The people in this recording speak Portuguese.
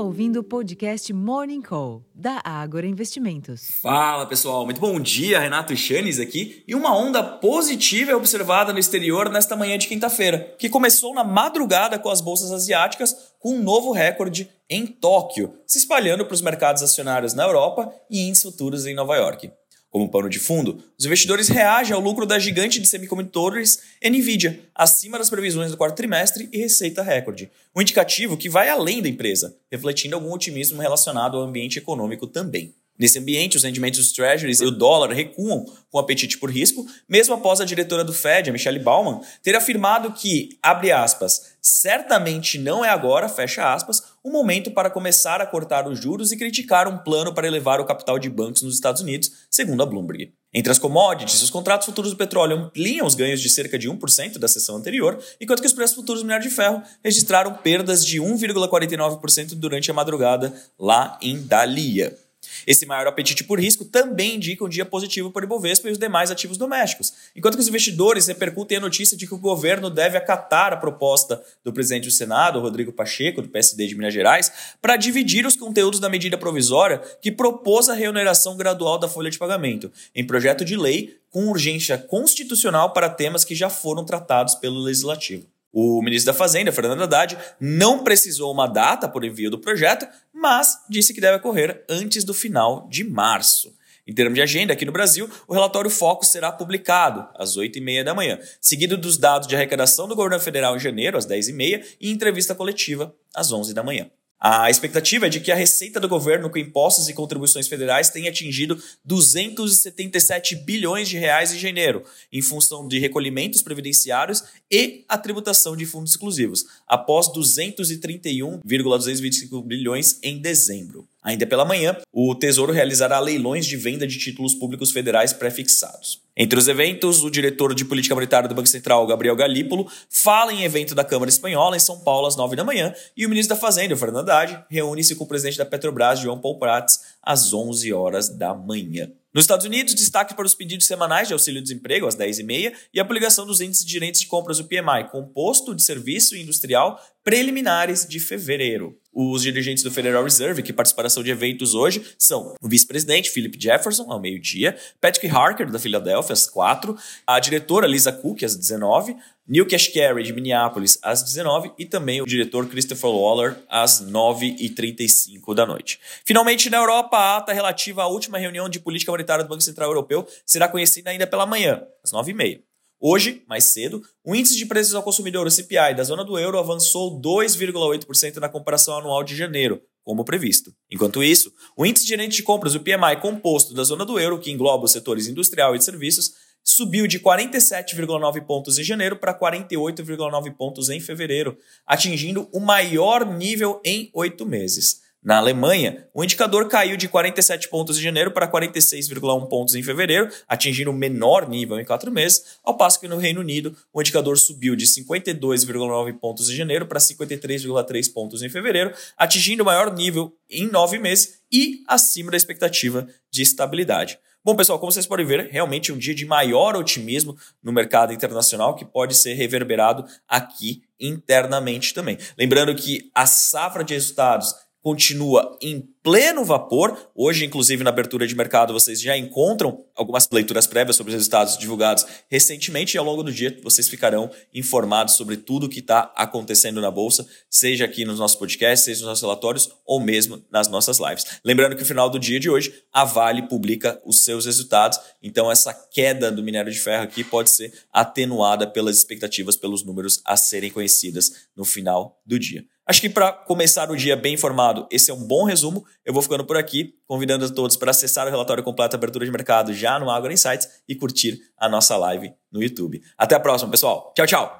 ouvindo o podcast Morning Call, da Ágora Investimentos. Fala pessoal, muito bom dia, Renato Chanes aqui. E uma onda positiva é observada no exterior nesta manhã de quinta-feira, que começou na madrugada com as bolsas asiáticas com um novo recorde em Tóquio, se espalhando para os mercados acionários na Europa e índices futuros em Nova York. Como pano de fundo, os investidores reagem ao lucro da gigante de semicondutores Nvidia, acima das previsões do quarto trimestre e receita recorde, um indicativo que vai além da empresa, refletindo algum otimismo relacionado ao ambiente econômico também. Nesse ambiente, os rendimentos dos treasuries e o dólar recuam com apetite por risco, mesmo após a diretora do Fed, a Michelle Bauman, ter afirmado que, abre aspas, certamente não é agora, fecha aspas, o momento para começar a cortar os juros e criticar um plano para elevar o capital de bancos nos Estados Unidos, segundo a Bloomberg. Entre as commodities, os contratos futuros do petróleo ampliam os ganhos de cerca de 1% da sessão anterior, enquanto que os preços futuros do minério de ferro registraram perdas de 1,49% durante a madrugada lá em Dalia. Esse maior apetite por risco também indica um dia positivo para o Ibovespa e os demais ativos domésticos, enquanto que os investidores repercutem a notícia de que o governo deve acatar a proposta do presidente do Senado, Rodrigo Pacheco, do PSD de Minas Gerais, para dividir os conteúdos da medida provisória que propôs a reoneração gradual da folha de pagamento, em projeto de lei com urgência constitucional para temas que já foram tratados pelo Legislativo. O ministro da Fazenda, Fernando Haddad, não precisou uma data por envio do projeto, mas disse que deve ocorrer antes do final de março. Em termos de agenda, aqui no Brasil, o relatório Foco será publicado às 8h30 da manhã, seguido dos dados de arrecadação do governo federal em janeiro, às 10h30, e entrevista coletiva às 11 da manhã. A expectativa é de que a receita do governo com impostos e contribuições federais tenha atingido 277 bilhões de reais em janeiro, em função de recolhimentos previdenciários e a tributação de fundos exclusivos, após 231,225 bilhões em dezembro. Ainda pela manhã, o Tesouro realizará leilões de venda de títulos públicos federais pré-fixados. Entre os eventos, o diretor de política monetária do Banco Central, Gabriel Galípolo, fala em evento da Câmara Espanhola em São Paulo às 9 da manhã e o ministro da Fazenda, Fernando Haddad, reúne-se com o presidente da Petrobras, João Paulo Prats, às 11 horas da manhã. Nos Estados Unidos, destaque para os pedidos semanais de auxílio-desemprego às 10h30 e a publicação dos índices de gerentes de compras do PMI, composto de serviço industrial preliminares de fevereiro. Os dirigentes do Federal Reserve que participaram de eventos hoje são o vice-presidente Philip Jefferson, ao meio-dia, Patrick Harker, da Filadélfia, às 4, a diretora Lisa Cook, às 19, Neil Kashkari, de Minneapolis, às 19 e também o diretor Christopher Waller, às 9h35 da noite. Finalmente, na Europa, a ata relativa à última reunião de política monetária do Banco Central Europeu será conhecida ainda pela manhã, às 9h30. Hoje, mais cedo, o índice de preços ao consumidor, o CPI, da zona do euro avançou 2,8% na comparação anual de janeiro, como previsto. Enquanto isso, o índice de gerente de compras, o PMI composto da zona do euro, que engloba os setores industrial e de serviços, subiu de 47,9 pontos em janeiro para 48,9 pontos em fevereiro, atingindo o maior nível em oito meses. Na Alemanha, o indicador caiu de 47 pontos em janeiro para 46,1 pontos em fevereiro, atingindo o menor nível em quatro meses, ao passo que no Reino Unido o indicador subiu de 52,9 pontos em janeiro para 53,3 pontos em fevereiro, atingindo o maior nível em nove meses e acima da expectativa de estabilidade. Bom, pessoal, como vocês podem ver, realmente um dia de maior otimismo no mercado internacional que pode ser reverberado aqui internamente também. Lembrando que a safra de resultados continua em pleno vapor. Hoje, inclusive, na abertura de mercado, vocês já encontram algumas leituras prévias sobre os resultados divulgados recentemente e ao longo do dia vocês ficarão informados sobre tudo o que está acontecendo na Bolsa, seja aqui nos nossos podcasts, seja nos nossos relatórios ou mesmo nas nossas lives. Lembrando que no final do dia de hoje, a Vale publica os seus resultados, então essa queda do minério de ferro aqui pode ser atenuada pelas expectativas, pelos números a serem conhecidas no final do dia. Acho que para começar o dia bem informado, esse é um bom resumo. Eu vou ficando por aqui, convidando a todos para acessar o relatório completo abertura de mercado já no Agro Insights e curtir a nossa live no YouTube. Até a próxima, pessoal. Tchau, tchau.